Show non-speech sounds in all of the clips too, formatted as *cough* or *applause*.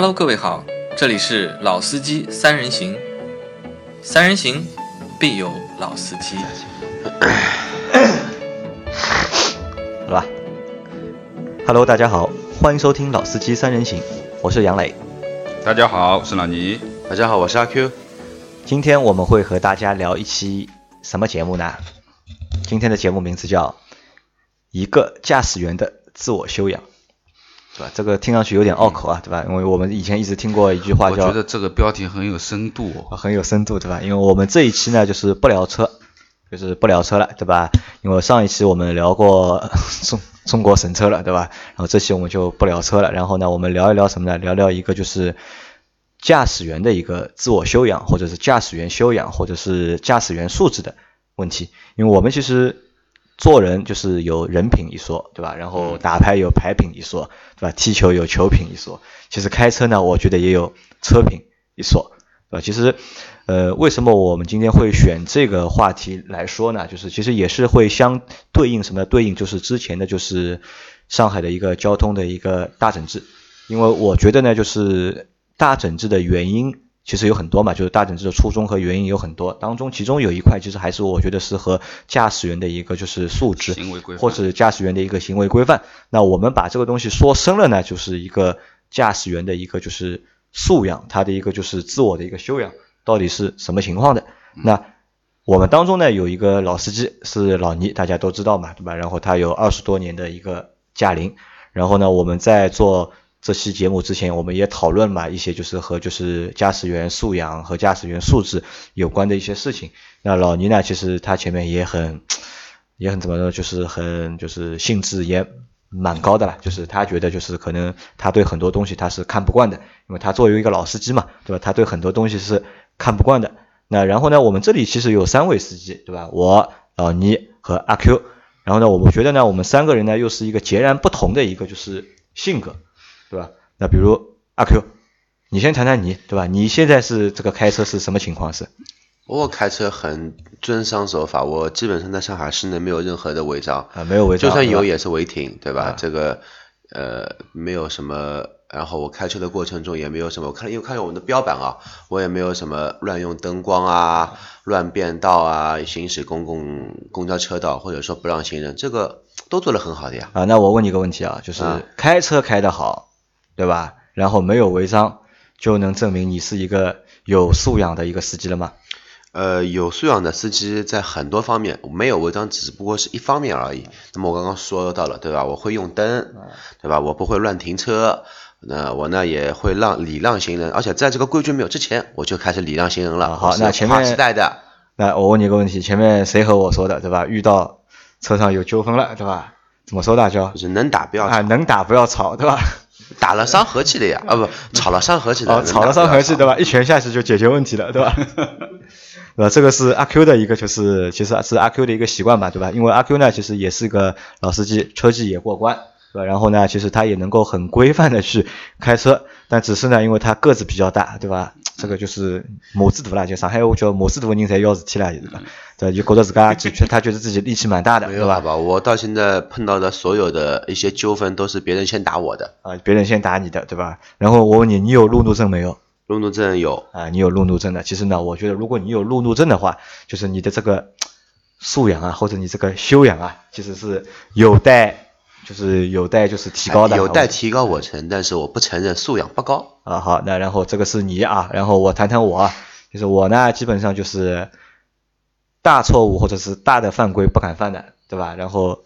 Hello，各位好，这里是老司机三人行，三人行必有老司机。*coughs* 好吧，Hello，大家好，欢迎收听老司机三人行，我是杨磊。大家好，我是老倪。大家好，我是阿 Q。今天我们会和大家聊一期什么节目呢？今天的节目名字叫《一个驾驶员的自我修养》，对吧？这个听上去有点拗口啊，对吧？因为我们以前一直听过一句话叫，我觉得这个标题很有深度哦，很有深度，对吧？因为我们这一期呢就是不聊车，*laughs* 就是不聊车了，对吧？因为上一期我们聊过 *laughs* 中中国神车了，对吧？然后这期我们就不聊车了，然后呢，我们聊一聊什么呢？聊聊一个就是驾驶员的一个自我修养，或者是驾驶员修养，或者是驾驶员素质的问题。因为我们其实做人就是有人品一说，对吧？然后打牌有牌品一说，对吧？踢球有球品一说，其实开车呢，我觉得也有车品一说，对吧？其实，呃，为什么我们今天会选这个话题来说呢？就是其实也是会相对应什么？对应就是之前的就是上海的一个交通的一个大整治，因为我觉得呢，就是大整治的原因。其实有很多嘛，就是大整治的初衷和原因有很多，当中其中有一块其实还是我觉得是和驾驶员的一个就是素质，或者驾驶员的一个行为规范。那我们把这个东西说深了呢，就是一个驾驶员的一个就是素养，他的一个就是自我的一个修养到底是什么情况的？那我们当中呢有一个老司机是老倪，大家都知道嘛，对吧？然后他有二十多年的一个驾龄，然后呢我们在做。这期节目之前，我们也讨论嘛一些就是和就是驾驶员素养和驾驶员素质有关的一些事情。那老倪呢，其实他前面也很也很怎么说，就是很就是兴致也蛮高的了。就是他觉得就是可能他对很多东西他是看不惯的，因为他作为一个老司机嘛，对吧？他对很多东西是看不惯的。那然后呢，我们这里其实有三位司机，对吧？我老倪和阿 Q。然后呢，我们觉得呢，我们三个人呢又是一个截然不同的一个就是性格。对吧？那比如阿 Q，你先谈谈你，对吧？你现在是这个开车是什么情况？是？我开车很遵商守法，我基本上在上海市内没有任何的违章啊，没有违章，就算有也是违停，对吧？这个呃没有什么，然后我开车的过程中也没有什么，我看因为看我们的标板啊，我也没有什么乱用灯光啊、乱变道啊、行驶公共公交车道或者说不让行人，这个都做得很好的呀。啊，那我问你个问题啊，就是开车开得好。对吧？然后没有违章，就能证明你是一个有素养的一个司机了吗？呃，有素养的司机在很多方面没有违章，只不过是一方面而已。那么我刚刚说到了，对吧？我会用灯，对吧？我不会乱停车，那我呢也会让礼让行人，而且在这个规矩没有之前，我就开始礼让行人了。好，那前面时代的，那我问你一个问题，前面谁和我说的，对吧？遇到车上有纠纷了，对吧？怎么说的？叫就是能打不要啊，能打不要吵，对吧？打了伤和气的呀，啊不，吵了伤和气的。哦，吵了伤和气，对吧？一拳下去就解决问题了，对吧？*laughs* 呃？这个是阿 Q 的一个，就是其实是阿 Q 的一个习惯吧，对吧？因为阿 Q 呢，其实也是个老司机，车技也过关，对吧？然后呢，其实他也能够很规范的去开车，但只是呢，因为他个子比较大，对吧？这个就是母子图啦，就上海话叫母子图的人才要事体了，对吧？对，就觉得自家觉他觉得自己力气蛮大的，对吧？吧，我到现在碰到的所有的一些纠纷都是别人先打我的啊，别人先打你的，对吧？然后我问你，你有路怒症没有？路怒症有啊，你有路怒症的。其实呢，我觉得如果你有路怒症的话，就是你的这个素养啊，或者你这个修养啊，其实是有待。就是有待就是提高的，有待提高我承，但是我不承认素养不高啊。好，那然后这个是你啊，然后我谈谈我，就是我呢，基本上就是大错误或者是大的犯规不敢犯的，对吧？然后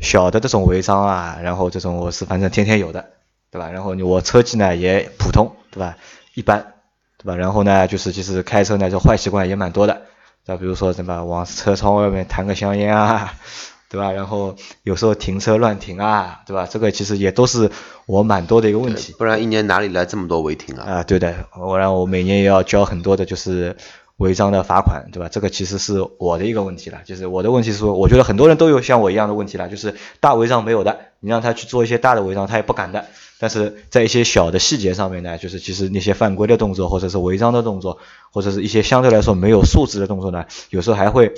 小的这种违章啊，然后这种我是反正天天有的，对吧？然后我车技呢也普通，对吧？一般，对吧？然后呢，就是其实开车呢这坏习惯也蛮多的，对吧？比如说什么往车窗外面弹个香烟啊。对吧？然后有时候停车乱停啊，对吧？这个其实也都是我蛮多的一个问题。不然一年哪里来这么多违停啊？啊，对的，我让我每年也要交很多的就是违章的罚款，对吧？这个其实是我的一个问题了。就是我的问题是说，我觉得很多人都有像我一样的问题了，就是大违章没有的，你让他去做一些大的违章，他也不敢的。但是在一些小的细节上面呢，就是其实那些犯规的动作，或者是违章的动作，或者是一些相对来说没有素质的动作呢，有时候还会。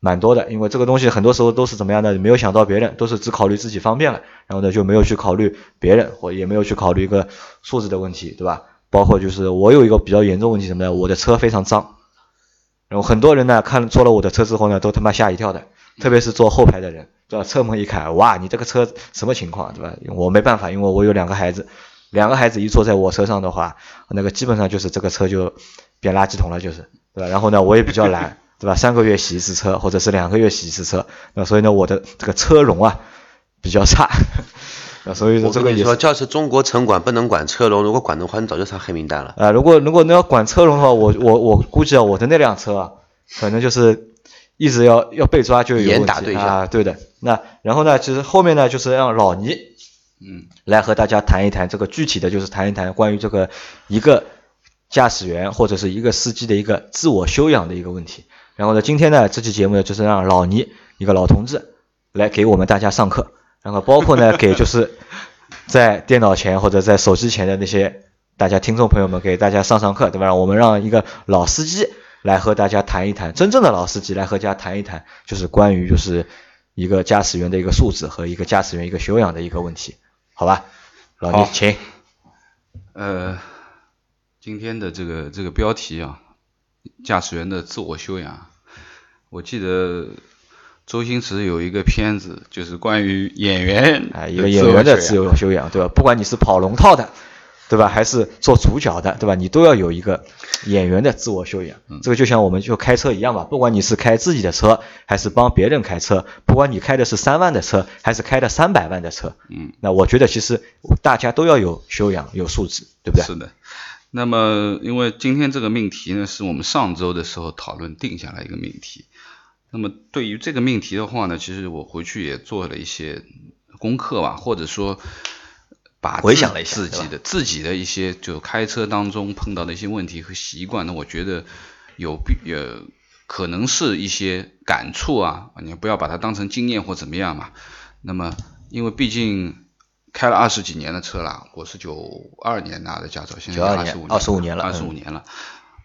蛮多的，因为这个东西很多时候都是怎么样的，没有想到别人，都是只考虑自己方便了，然后呢就没有去考虑别人，或也没有去考虑一个素质的问题，对吧？包括就是我有一个比较严重问题什么呢？我的车非常脏，然后很多人呢看坐了我的车之后呢，都他妈吓一跳的，特别是坐后排的人，对吧？侧门一开，哇，你这个车什么情况，对吧？我没办法，因为我有两个孩子，两个孩子一坐在我车上的话，那个基本上就是这个车就变垃圾桶了，就是，对吧？然后呢，我也比较懒，对吧？三个月洗一次车，或者是两个月洗一次车，那所以呢，我的这个车容啊比较差，*laughs* 那所以说我跟你说，这个也是。要是中国城管不能管车容，如果管的话，你早就上黑名单了。啊，如果如果你要管车容的话，我我我估计啊，我的那辆车啊，可能就是一直要要被抓就有严问题打对象啊，对的。那然后呢，其实后面呢，就是让老倪，嗯，来和大家谈一谈这个具体的就是谈一谈关于这个一个驾驶员或者是一个司机的一个自我修养的一个问题。然后呢，今天呢这期节目呢，就是让老倪一个老同志来给我们大家上课，然后包括呢给就是在电脑前或者在手机前的那些大家听众朋友们给大家上上课，对吧？我们让一个老司机来和大家谈一谈，真正的老司机来和大家谈一谈，就是关于就是一个驾驶员的一个素质和一个驾驶员一个修养的一个问题，好吧？老倪，请。呃，今天的这个这个标题啊，驾驶员的自我修养，我记得周星驰有一个片子，就是关于演员啊，一个演员的自由修养，对吧？不管你是跑龙套的，对吧？还是做主角的，对吧？你都要有一个演员的自我修养。这个就像我们就开车一样吧，不管你是开自己的车，还是帮别人开车，不管你开的是三万的车，还是开的三百万的车，嗯，那我觉得其实大家都要有修养、有素质，对不对？是的。那么，因为今天这个命题呢，是我们上周的时候讨论定下来一个命题。那么对于这个命题的话呢，其实我回去也做了一些功课吧，或者说把自回想了一下自己的自己的一些就开车当中碰到的一些问题和习惯呢，我觉得有必呃可能是一些感触啊，你不要把它当成经验或怎么样嘛。那么因为毕竟开了二十几年的车了，我是九二年拿的驾照，现在92二十五年了二十五嗯年了。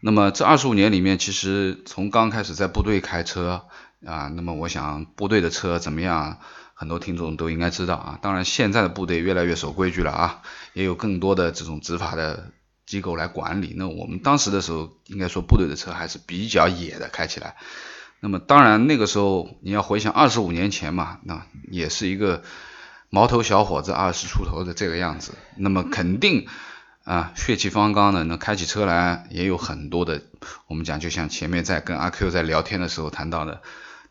那么这二十五年里面，其实从刚开始在部队开车啊，那么我想部队的车怎么样，很多听众都应该知道啊。当然，现在的部队越来越守规矩了啊，也有更多的这种执法的机构来管理。那我们当时的时候，应该说部队的车还是比较野的，开起来。那么当然那个时候你要回想二十五年前嘛，那也是一个毛头小伙子，二十出头的这个样子，那么肯定啊血气方刚的，能开起车来也有很多的，我们讲就像前面在跟阿 Q 在聊天的时候谈到的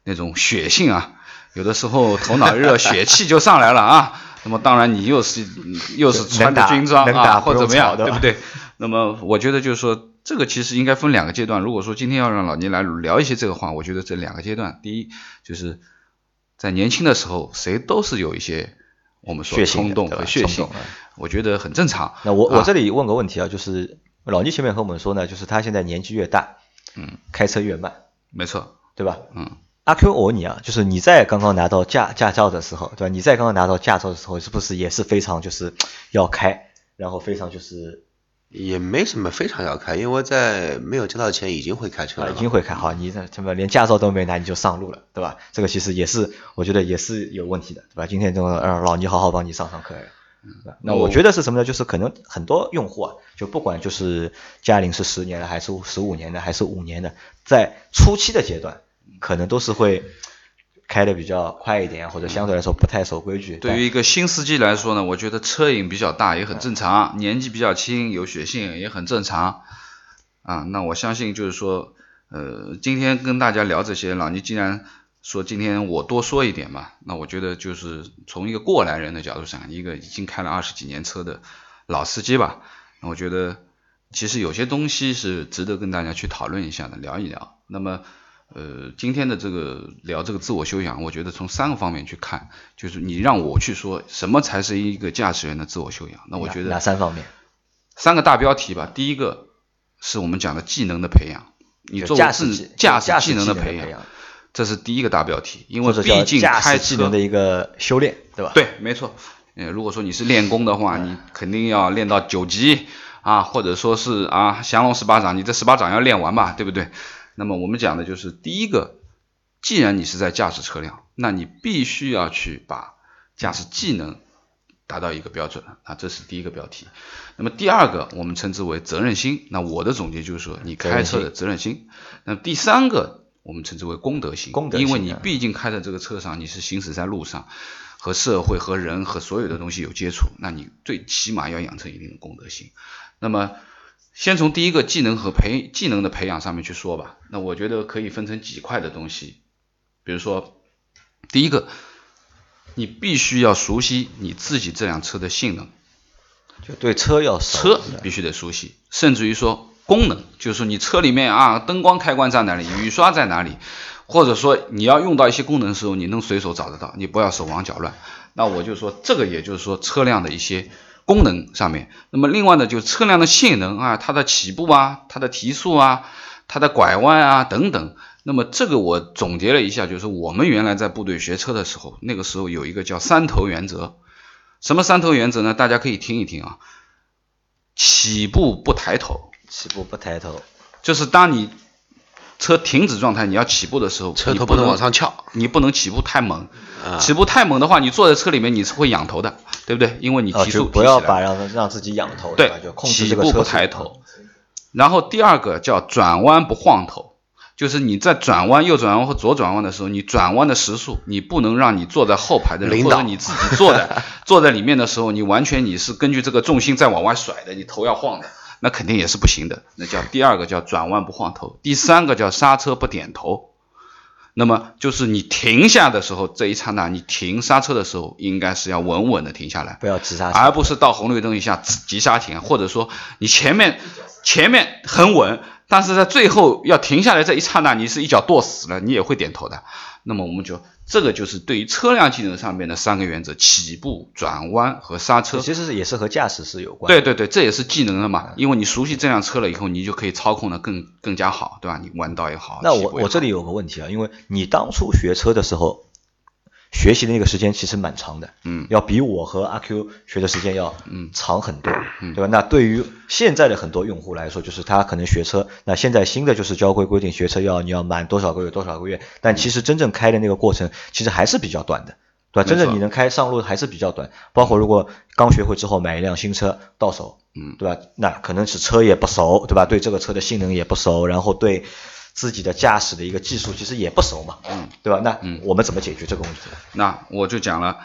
那种血性啊，有的时候头脑热，*laughs* 血气就上来了啊。那么当然你又是又是穿着军装啊，或者怎么样，对不对？那么我觉得就是说，这个其实应该分两个阶段。如果说今天要让老倪来聊一些这个话，我觉得这两个阶段，第一就是在年轻的时候，谁都是有一些我们说冲动和血性我觉得很正常。那我我啊。这里问个问题啊，就是老倪前面和我们说呢，就是他现在年纪越大，嗯，开车越慢，没错，对吧？嗯，阿 Q，我问你啊，就是你在刚刚拿到驾驾照的时候，对吧？你在刚刚拿到驾照的时候，是不是也是非常就是要开，然后非常就是也没什么非常要开，因为在没有驾照前已经会开车啊了嘛。已经会开好，你这他妈连驾照都没拿你就上路了，对吧？这个其实也是我觉得也是有问题的，对吧？今天这个让老倪好好帮你上上课？那我觉得是什么呢？就是可能很多用户啊，就不管就是驾龄是十年的，还是十五年的，还是五年的，在初期的阶段，可能都是会开的比较快一点，或者相对来说不太守规矩。对于一个新司机来说呢，我觉得车瘾比较大也很正常，年纪比较轻有血性也很正常啊。那我相信就是说，呃，今天跟大家聊这些，老倪既然说今天我多说一点嘛，那我觉得就是从一个过来人的角度上，一个已经开了二十几年车的老司机吧，那我觉得其实有些东西是值得跟大家去讨论一下的，聊一聊。那么。呃，今天的这个聊这个自我修养，我觉得从三个方面去看，就是你让我去说什么才是一个驾驶员的自我修养，那我觉得哪三方面？三个大标题吧。第一个是我们讲的技能的培养，你就作为自驾驶技驾驾驶技能的培养，这是第一个大标题，因为毕竟开车驶技能的一个修炼，对吧？对，没错。呃，如果说你是练功的话，你肯定要练到九级啊，或者说是啊降龙十八掌，你这十八掌要练完吧，对不对？那么我们讲的就是第一个既然你是在驾驶车辆，那你必须要去把驾驶技能达到一个标准啊，这是第一个标题。那么第二个，我们称之为责任心。那我的总结就是说，你开车的责任心。那第三个，我们称之为公德心。公德心，因为你毕竟开在这个车上，你是行驶在路上，和社会、和人、和所有的东西有接触，那你最起码要养成一定的公德心。那么，先从第一个技能和培技能的培养上面去说吧。那我觉得可以分成几块的东西。比如说，第一个，你必须要熟悉你自己这辆车的性能，就对车要车必须得熟悉，甚至于说功能，就是说你车里面啊灯光开关在哪里，雨刷在哪里，或者说你要用到一些功能的时候，你能随手找得到，你不要手忙脚乱。那我就说这个，也就是说车辆的一些功能上面。那么另外呢，就是车辆的性能啊，它的起步啊，它的提速啊，它的拐弯啊等等。那么这个我总结了一下，就是我们原来在部队学车的时候，那个时候有一个叫三头原则。什么三头原则呢？大家可以听一听啊。起步不抬头，起步不抬头，就是当你车停止状态，你要起步的时候，车头不能往上翘，你不能起步太猛。起步太猛的话，你坐在车里面你是会仰头的，对不对？因为你提速不要把让让自己仰头，对，就控制起步不抬头。然后第二个叫转弯不晃头。就是你在转弯、右转弯和左转弯的时候，你转弯的时速，你不能让你坐在后排的人或者你自己坐在 *laughs* 坐在里面的时候，你完全你是根据这个重心在往外甩的，你头要晃的，那肯定也是不行的。那叫第二个叫转弯不晃头，第三个叫刹车不点头。那么就是你停下的时候，这一刹那你停刹车的时候，应该是要稳稳的停下来，不要急刹，而不是到红绿灯一下急刹停，或者说你前面前面很稳。但是在最后要停下来这一刹那，你是一脚跺死了，你也会点头的。那么我们就这个就是对于车辆技能上面的三个原则：起步、转弯和刹车。其实是也是和驾驶是有关。对对对，这也是技能的嘛。因为你熟悉这辆车了以后，你就可以操控的更更加好，对吧？你弯道也好。那我我这里有个问题啊，因为你当初学车的时候。学习的那个时间其实蛮长的，嗯，要比我和阿 Q 学的时间要嗯长很多，嗯，对吧？那对于现在的很多用户来说，就是他可能学车，那现在新的就是交规规定学车要你要满多少个月多少个月，但其实真正开的那个过程其实还是比较短的，对吧？真正你能开上路还是比较短，包括如果刚学会之后买一辆新车到手，嗯，对吧？那可能是车也不熟，对吧？对这个车的性能也不熟，然后对。自己的驾驶的一个技术其实也不熟嘛，嗯，对吧？那我们怎么解决这个问题？那我就讲了，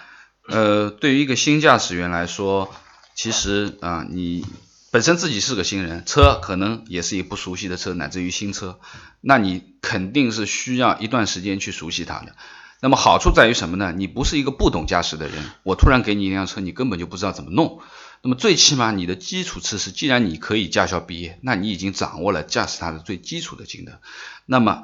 呃，对于一个新驾驶员来说，其实啊，你本身自己是个新人，车可能也是一不熟悉的车，乃至于新车，那你肯定是需要一段时间去熟悉它的。那么好处在于什么呢？你不是一个不懂驾驶的人，我突然给你一辆车，你根本就不知道怎么弄。那么最起码你的基础知识，既然你可以驾校毕业，那你已经掌握了驾驶它的最基础的技能。那么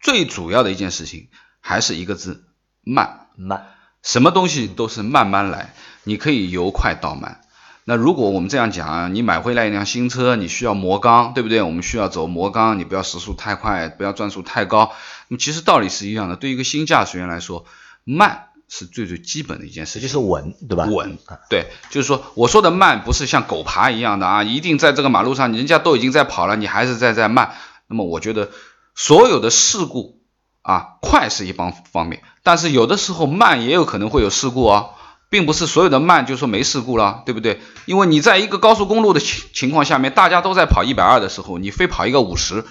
最主要的一件事情还是一个字：慢慢。什么东西都是慢慢来，你可以由快到慢。那如果我们这样讲啊，你买回来一辆新车，你需要磨缸，对不对？我们需要走磨缸，你不要时速太快，不要转速太高。那么其实道理是一样的，对于一个新驾驶员来说，慢。是最最基本的一件事，就是稳，对吧？稳，对，就是说，我说的慢不是像狗爬一样的啊，一定在这个马路上，人家都已经在跑了，你还是在在慢。那么我觉得所有的事故啊，快是一方方面，但是有的时候慢也有可能会有事故啊，并不是所有的慢就说没事故了，对不对？因为你在一个高速公路的情情况下面，大家都在跑一百二的时候，你非跑一个五十。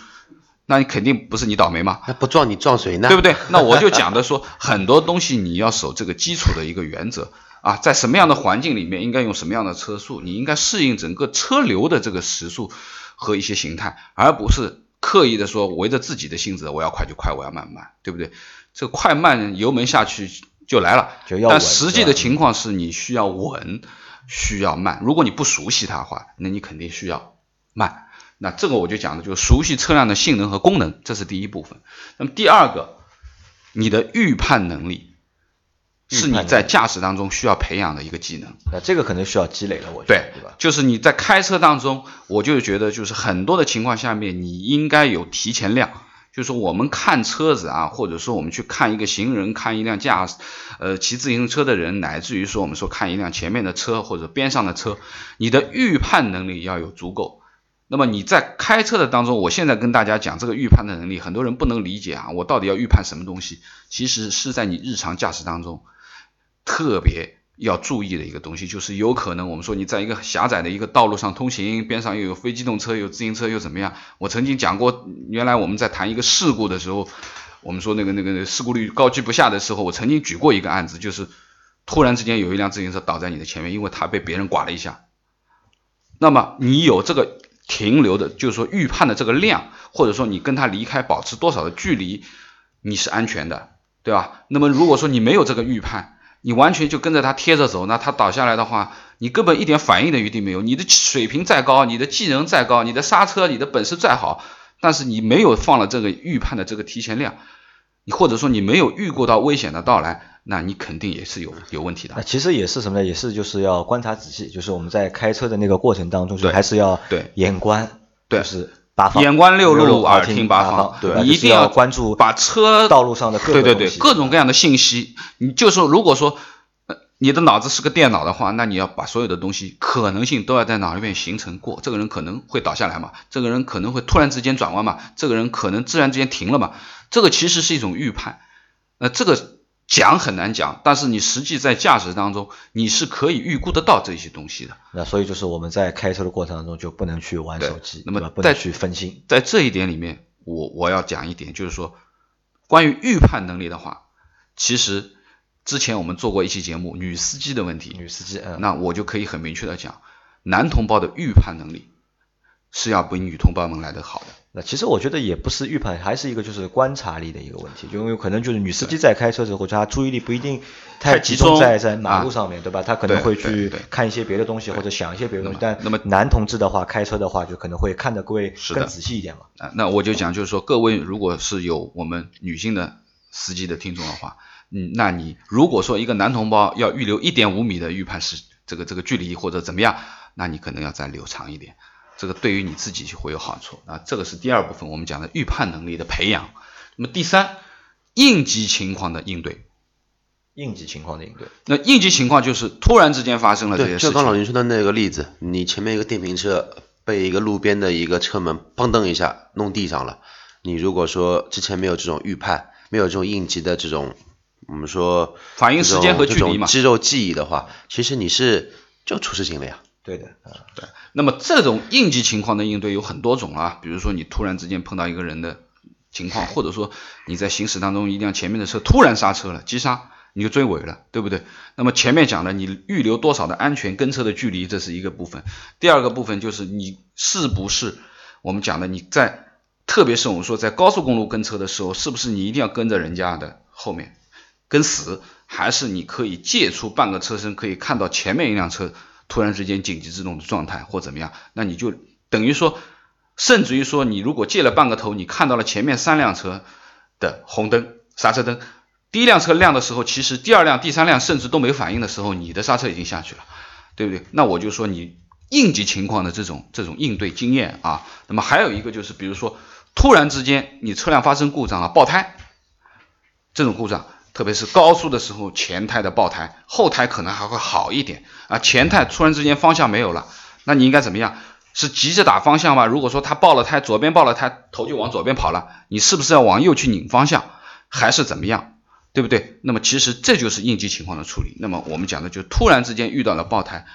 那你肯定不是你倒霉吗？那不撞你撞谁呢？对不对？那我就讲的说，很多东西你要守这个基础的一个原则啊，在什么样的环境里面应该用什么样的车速，你应该适应整个车流的这个时速和一些形态，而不是刻意的说围着自己的性子，我要快就快，我要慢慢，对不对？这快慢油门下去就来了，但实际的情况是你需要稳，需要慢。如果你不熟悉它的话，那你肯定需要慢。那这个我就讲的就是熟悉车辆的性能和功能，这是第一部分。那么第二个，你的预判能力是你在驾驶当中需要培养的一个技能。那这个可能需要积累了，我觉得，对吧？就是你在开车当中，我就觉得就是很多的情况下面，你应该有提前量。就是我们看车子啊，或者说我们去看一个行人，看一辆驾驶呃骑自行车的人，乃至于说我们说看一辆前面的车或者边上的车，你的预判能力要有足够。那么你在开车的当中，我现在跟大家讲这个预判的能力，很多人不能理解啊，我到底要预判什么东西？其实是在你日常驾驶当中特别要注意的一个东西，就是有可能我们说你在一个狭窄的一个道路上通行，边上又有非机动车，有自行车，又怎么样？我曾经讲过，原来我们在谈一个事故的时候，我们说那个那个事故率高居不下的时候，我曾经举过一个案子，就是突然之间有一辆自行车倒在你的前面，因为它被别人刮了一下。那么你有这个。停留的，就是说预判的这个量，或者说你跟他离开保持多少的距离，你是安全的，对吧？那么如果说你没有这个预判，你完全就跟着他贴着走，那他倒下来的话，你根本一点反应的余地没有。你的水平再高，你的技能再高，你的刹车，你的本事再好，但是你没有放了这个预判的这个提前量，你或者说你没有预估到危险的到来。那你肯定也是有有问题的。那其实也是什么呢？也是就是要观察仔细，就是我们在开车的那个过程当中，就还是要对眼观，对是八方，眼观六路，耳听八方，对，你一定要关注把车道路上的各对对对各种各样的信息。你就说如果说你的脑子是个电脑的话，那你要把所有的东西可能性都要在脑里面形成过。这个人可能会倒下来嘛？这个人可能会突然之间转弯嘛？这个人可能自然之间停了嘛？这个其实是一种预判。那这个。讲很难讲，但是你实际在驾驶当中，你是可以预估得到这些东西的。那所以就是我们在开车的过程当中就不能去玩手机，那么不能去分心。在这一点里面，我我要讲一点，就是说关于预判能力的话，其实之前我们做过一期节目，女司机的问题，女司机，嗯，那我就可以很明确的讲，男同胞的预判能力是要比女同胞们来的好的。那其实我觉得也不是预判，还是一个就是观察力的一个问题，就因为可能就是女司机在开车时候，她注意力不一定太集中在在马路上面对吧？她可能会去看一些别的东西或者想一些别的东西。但那么男同志的话，开车的话就可能会看得会更仔细一点嘛。啊，那我就讲就是说，各位如果是有我们女性的司机的听众的话，嗯，那你如果说一个男同胞要预留一点五米的预判是这个这个距离或者怎么样，那你可能要再留长一点。这个对于你自己就会有好处啊，这个是第二部分我们讲的预判能力的培养。那么第三，应急情况的应对。应急情况的应对。那应急情况就是突然之间发生了这些事情。就刚老林说的那个例子，你前面一个电瓶车被一个路边的一个车门砰噔一下弄地上了，你如果说之前没有这种预判，没有这种应急的这种我们说反应时间和距离嘛，肌肉记忆的话，其实你是就出事情了呀。对的，啊，对。那么这种应急情况的应对有很多种啊，比如说你突然之间碰到一个人的情况，或者说你在行驶当中一辆前面的车突然刹车了，急刹，你就追尾了，对不对？那么前面讲的你预留多少的安全跟车的距离，这是一个部分。第二个部分就是你是不是我们讲的你在，特别是我们说在高速公路跟车的时候，是不是你一定要跟着人家的后面跟死，还是你可以借出半个车身，可以看到前面一辆车？突然之间紧急制动的状态或怎么样，那你就等于说，甚至于说你如果借了半个头，你看到了前面三辆车的红灯、刹车灯，第一辆车亮的时候，其实第二辆、第三辆甚至都没反应的时候，你的刹车已经下去了，对不对？那我就说你应急情况的这种这种应对经验啊，那么还有一个就是，比如说突然之间你车辆发生故障了，爆胎，这种故障。特别是高速的时候，前胎的爆胎，后胎可能还会好一点啊。前胎突然之间方向没有了，那你应该怎么样？是急着打方向吗？如果说他爆了胎，左边爆了胎，头就往左边跑了，你是不是要往右去拧方向，还是怎么样？对不对？那么其实这就是应急情况的处理。那么我们讲的就突然之间遇到了爆胎，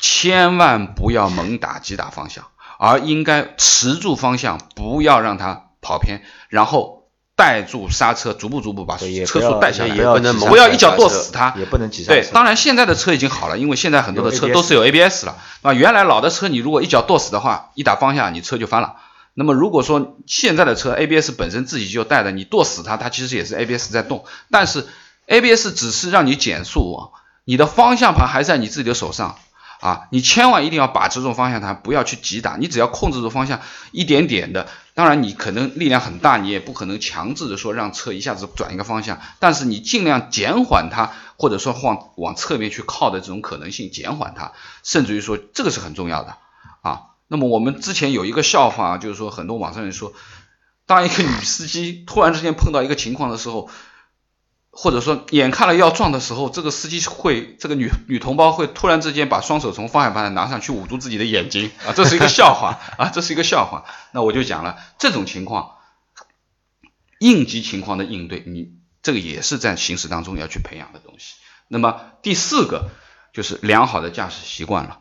千万不要猛打急打方向，而应该持住方向，不要让它跑偏，然后。带住刹车，逐步逐步把车速带下来，不能不要一脚跺死它，也不能急刹。对，当然现在的车已经好了，因为现在很多的车都是有 ABS 了啊。原来老的车你如果一脚跺死的话，一打方向你车就翻了。那么如果说现在的车 ABS 本身自己就带的，你跺死它，它其实也是 ABS 在动，但是 ABS 只是让你减速，你的方向盘还在你自己的手上。啊，你千万一定要把持住方向盘，不要去急打。你只要控制住方向，一点点的。当然，你可能力量很大，你也不可能强制的说让车一下子转一个方向。但是你尽量减缓它，或者说往往侧面去靠的这种可能性，减缓它。甚至于说，这个是很重要的啊。那么我们之前有一个笑话，就是说很多网上人说，当一个女司机突然之间碰到一个情况的时候，或者说眼看了要撞的时候，这个司机会，这个女女同胞会突然之间把双手从方向盘拿上去捂住自己的眼睛啊，这是一个笑话啊，这是一个笑话。那我就讲了，这种情况，应急情况的应对，你这个也是在行驶当中要去培养的东西。那么第四个就是良好的驾驶习惯了。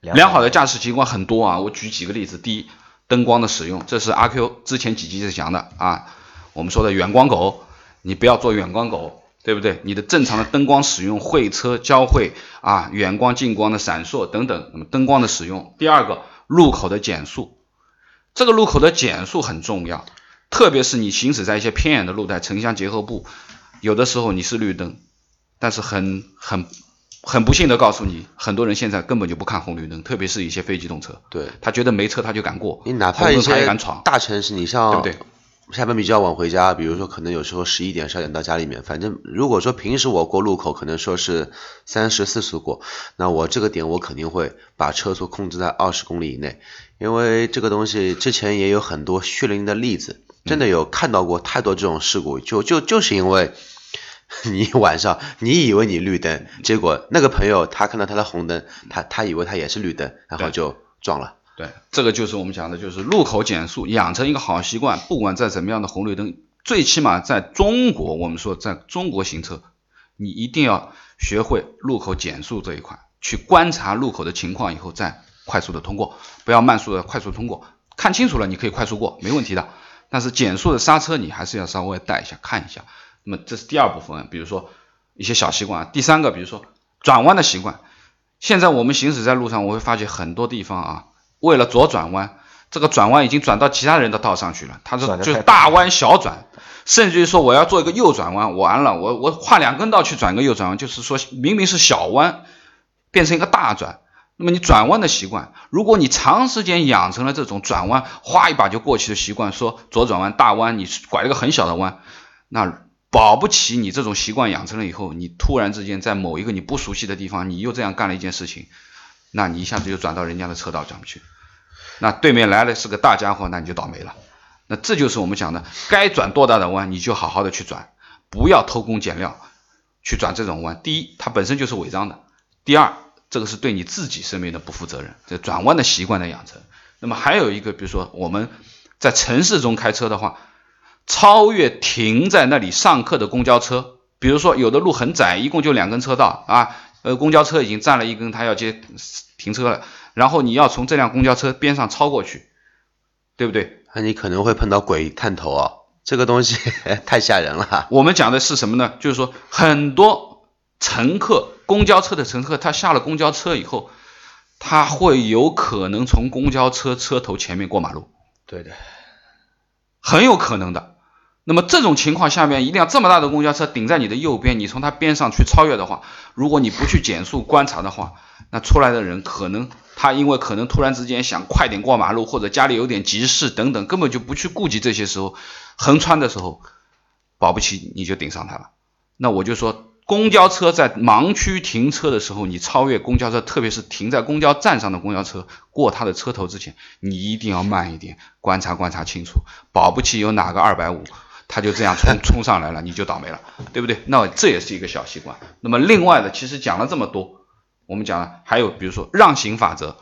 良好的驾驶习惯很多啊，我举几个例子。第一，灯光的使用，这是阿 Q 之前几集在讲的啊，我们说的远光狗。你不要做远光狗，对不对？你的正常的灯光使用，会车交汇啊，远光、近光的闪烁等等，那么灯光的使用。第二个，路口的减速，这个路口的减速很重要，特别是你行驶在一些偏远的路段、城乡结合部，有的时候你是绿灯，但是很很很不幸的告诉你，很多人现在根本就不看红绿灯，特别是一些非机动车，对他觉得没车他就敢过，你哪怕一些大城市，你像对不对？下班比较晚回家，比如说可能有时候十一点、十二点到家里面。反正如果说平时我过路口，可能说是三十四十过，那我这个点我肯定会把车速控制在二十公里以内，因为这个东西之前也有很多血淋淋的例子，真的有看到过太多这种事故，就就就是因为 *laughs* 你晚上你以为你绿灯，结果那个朋友他看到他的红灯，他他以为他也是绿灯，然后就撞了。对，这个就是我们讲的，就是路口减速，养成一个好习惯。不管在怎么样的红绿灯，最起码在中国，我们说在中国行车，你一定要学会路口减速这一块，去观察路口的情况以后再快速的通过，不要慢速的快速通过。看清楚了，你可以快速过，没问题的。但是减速的刹车，你还是要稍微带一下，看一下。那么这是第二部分，比如说一些小习惯。第三个，比如说转弯的习惯。现在我们行驶在路上，我会发现很多地方啊。为了左转弯，这个转弯已经转到其他人的道上去了，他是就是大弯小转，甚至于说我要做一个右转弯，我完了，我我跨两根道去转个右转弯，就是说明明是小弯，变成一个大转。那么你转弯的习惯，如果你长时间养成了这种转弯哗一把就过去的习惯，说左转弯大弯，你拐了个很小的弯，那保不齐你这种习惯养成了以后，你突然之间在某一个你不熟悉的地方，你又这样干了一件事情。那你一下子就转到人家的车道上去，那对面来了是个大家伙，那你就倒霉了。那这就是我们讲的，该转多大的弯，你就好好的去转，不要偷工减料去转这种弯。第一，它本身就是违章的；第二，这个是对你自己生命的不负责任。这转弯的习惯的养成。那么还有一个，比如说我们在城市中开车的话，超越停在那里上课的公交车，比如说有的路很窄，一共就两根车道啊。呃，公交车已经占了一根，他要接停车了，然后你要从这辆公交车边上超过去，对不对？那你可能会碰到鬼探头啊，这个东西 *laughs* 太吓人了。我们讲的是什么呢？就是说很多乘客，公交车的乘客，他下了公交车以后，他会有可能从公交车车头前面过马路。对的，很有可能的。那么这种情况下面，一辆这么大的公交车顶在你的右边，你从它边上去超越的话，如果你不去减速观察的话，那出来的人可能他因为可能突然之间想快点过马路，或者家里有点急事等等，根本就不去顾及这些时候，横穿的时候，保不齐你就顶上他了。那我就说，公交车在盲区停车的时候，你超越公交车，特别是停在公交站上的公交车过他的车头之前，你一定要慢一点，观察观察清楚，保不齐有哪个二百五。他就这样冲冲上来了，你就倒霉了，对不对？那这也是一个小习惯。那么另外的，其实讲了这么多，我们讲了还有比如说让行法则，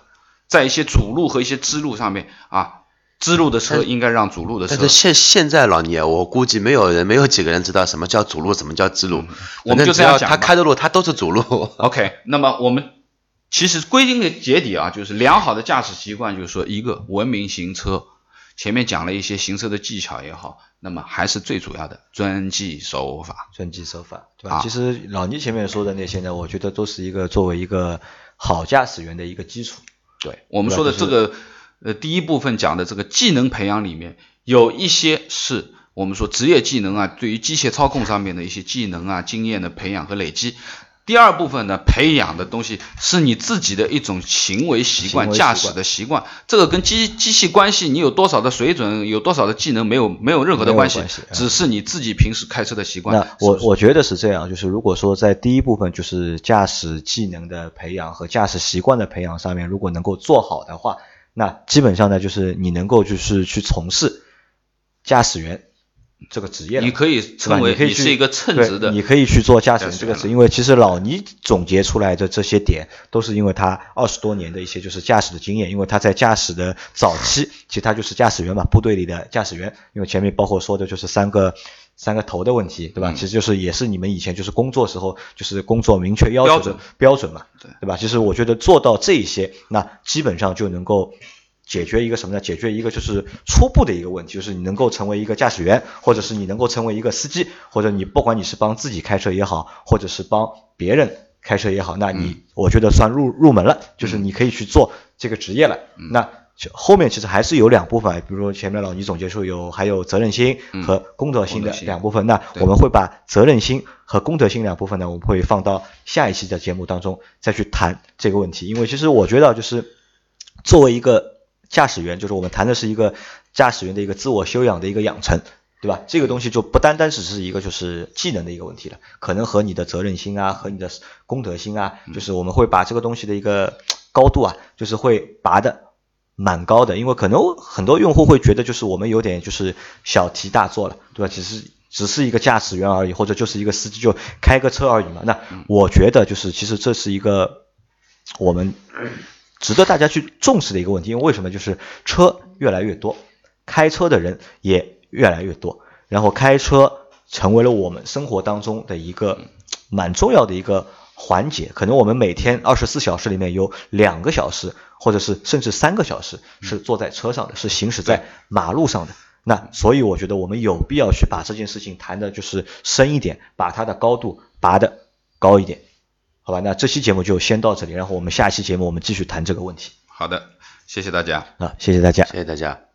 在一些主路和一些支路上面啊，支路的车应该让主路的车。但是现现在老聂，我估计没有人没有几个人知道什么叫主路，什么叫支路。我们就这样讲，他开的路他都是主路。OK，那么我们其实归根结底啊，就是良好的驾驶习惯，就是说一个文明行车。前面讲了一些行车的技巧也好，那么还是最主要的遵纪守法。遵纪守法，对吧？其实老倪前面说的那些呢，我觉得都是一个作为一个好驾驶员的一个基础。对我们说的这个，呃，第一部分讲的这个技能培养里面，有一些是我们说职业技能啊，对于机械操控上面的一些技能啊、经验的培养和累积。第二部分呢，培养的东西是你自己的一种行为习惯、驾驶的习惯。这个跟机机器关系，你有多少的水准，有多少的技能，没有没有任何的关系，只是你自己平时开车的习惯。那我我觉得是这样，就是如果说在第一部分就是驾驶技能的培养和驾驶习惯的培养上面，如果能够做好的话，那基本上呢，就是你能够就是去从事驾驶员这个职业了。你可以称为你可以是一个称职的，你可以去做驾驶员这个职业因为其实老倪总结出来的这些点，都是因为他二十多年的一些就是驾驶的经验，因为他在驾驶的早期，其实他就是驾驶员嘛，部队里的驾驶员，因为前面包括说的就是三个。三个头的问题，对吧？嗯其实就是也是你们以前就是工作时候就是工作明确要求的标准标准嘛，对对吧？其实我觉得做到这一些，那基本上就能够解决一个什么呢？解决一个就是初步的一个问题，就是你能够成为一个驾驶员，或者是你能够成为一个司机，或者你不管你是帮自己开车也好，或者是帮别人开车也好，那你、我觉得算入入门了，就是你可以去做这个职业了。那就后面其实还是有两部分，比如说前面老倪总结说有还有责任心和公德心的两部分，那我们会把责任心和公德心两部分呢，我们会放到下一期的节目当中再去谈这个问题。因为其实我觉得就是作为一个驾驶员，就是我们谈的是一个驾驶员的一个自我修养的一个养成，对吧？这个东西就不单单只是一个就是技能的一个问题了，可能和你的责任心啊，和你的公德心啊，就是我们会把这个东西的一个高度啊，就是会拔的蛮高的，因为可能很多用户会觉得就是我们有点就是小题大做了，对吧？只是只是一个驾驶员而已，或者就是一个司机就开个车而已嘛。那我觉得就是其实这是一个我们值得大家去重视的一个问题，因为为什么？就是车越来越多，开车的人也越来越多，然后开车成为了我们生活当中的一个蛮重要的一个环节。可能我们每天二十四小时里面有两个小时，或者是甚至三个小时是坐在车上的，是行驶在马路上的。那所以我觉得我们有必要去把这件事情谈的就是深一点，把它的高度拔的高一点。好吧，那这期节目就先到这里，然后我们下期节目我们继续谈这个问题好的，谢谢大家。啊，谢谢大家。谢谢大家。